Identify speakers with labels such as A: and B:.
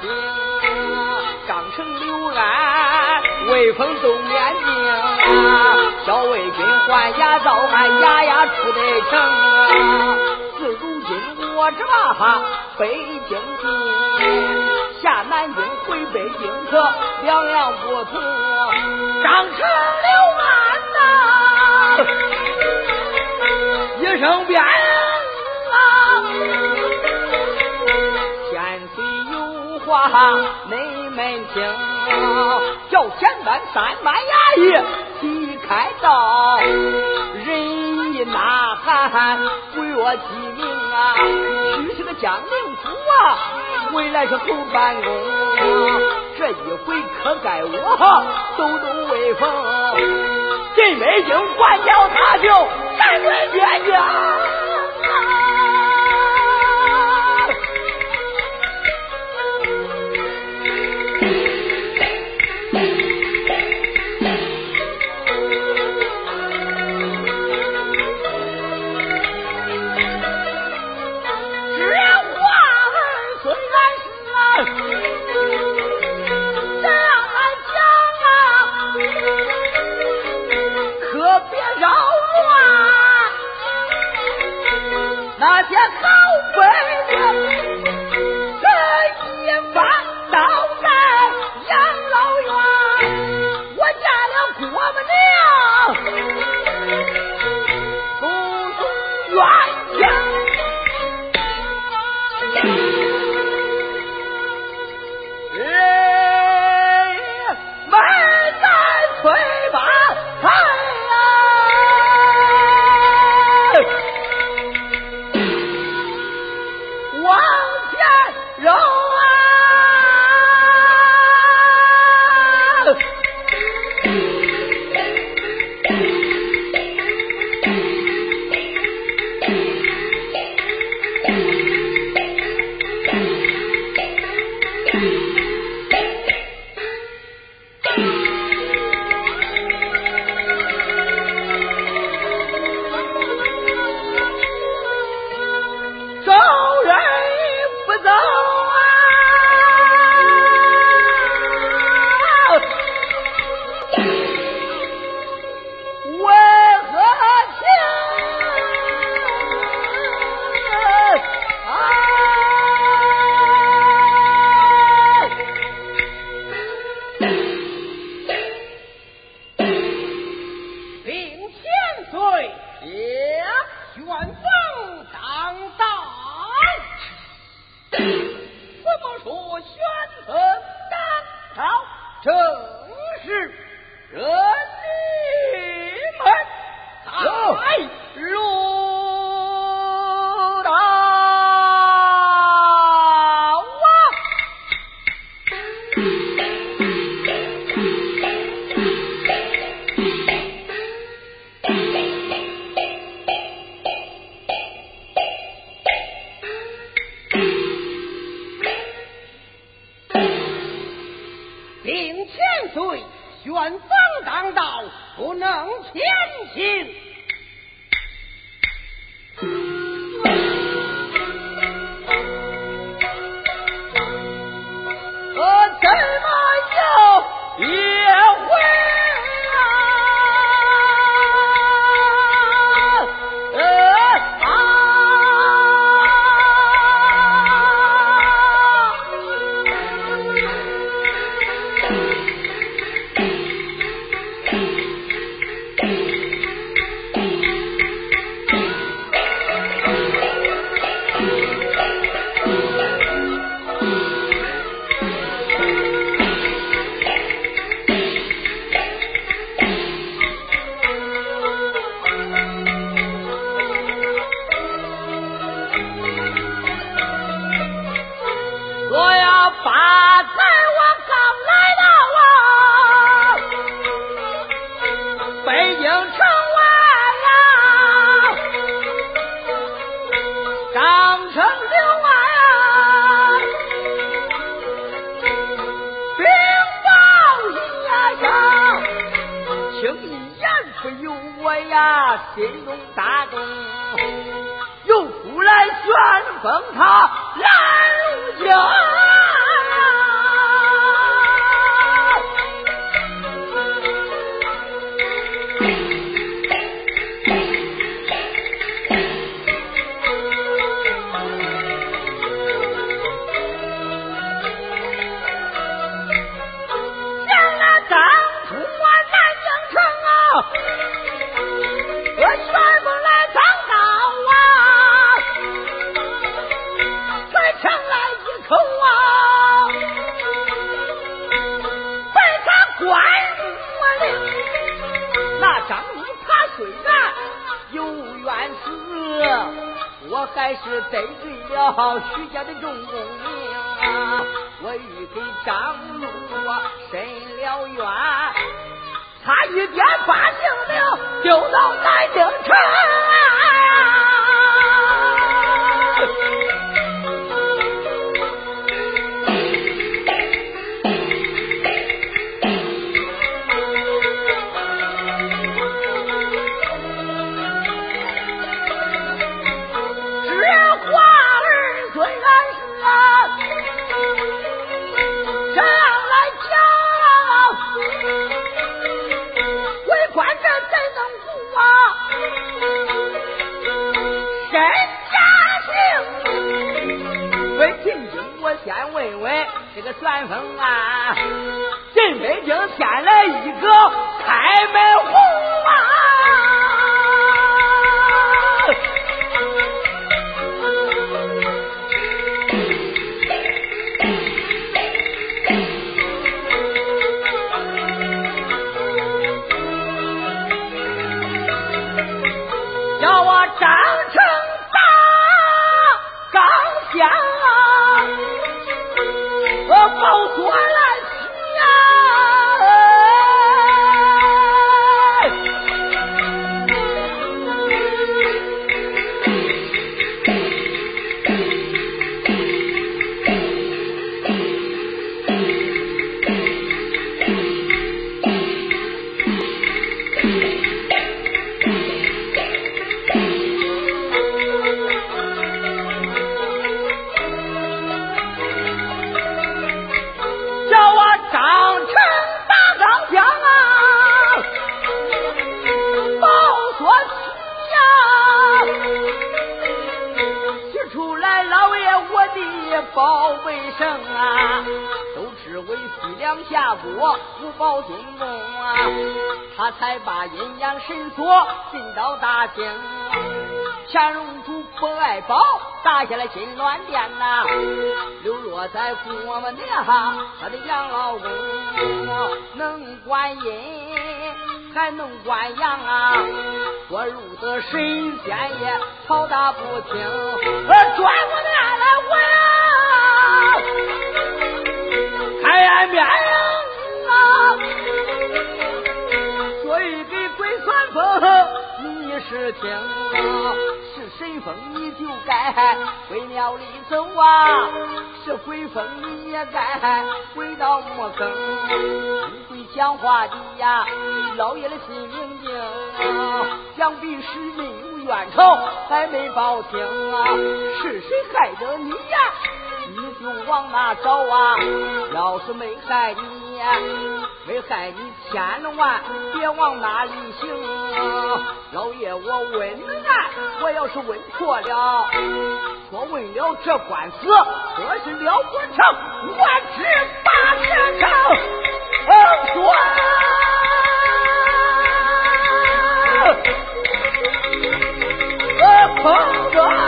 A: 兵，张成刘安，威风动眼睛，小魏军换牙造汗，牙牙出得成。自如今我这北京军，下南京回北京可两样不同。张成刘安呐，一声鞭。有话内门听。叫前班三班衙役齐开道，人一呐喊，归我鸡鸣啊！许是个江宁府啊，回来是侯办公，这一回可该我抖抖威风，进北京管教他就三棍爹娘。
B: 令千岁，元方当道，不能前行。
A: 听你言不由我呀，心中大动，又呼来旋风他拦路惊。还是得罪了徐家的众公明！我欲给张禄伸了冤，差一点把性命丢到南京城。哎家兴我进京我先问问这个旋风啊。进北京先来一个开门红保卫生啊，都只为西凉下国五保军功啊，他才把阴阳神锁进到大清。乾隆主不爱保，打下了金銮殿呐，流落在国门娘他的养老宫，能观阴还能观阳啊，我入得神仙也吵打不清，我转过脸来开面啊！所以给鬼算风，你是听啊？是神风你就该回庙里走啊！是鬼风你也该回到墓坑。不会讲话的呀，老爷的心明镜，想必是没有冤仇，还没报清啊！是谁害得你呀？你就往哪找啊？要是没害你，没害你，千万别往哪里行。老爷，我问难，我要是问错了，我问了这官司，可是了不成，万只大千成。啊，说。啊，狂哥。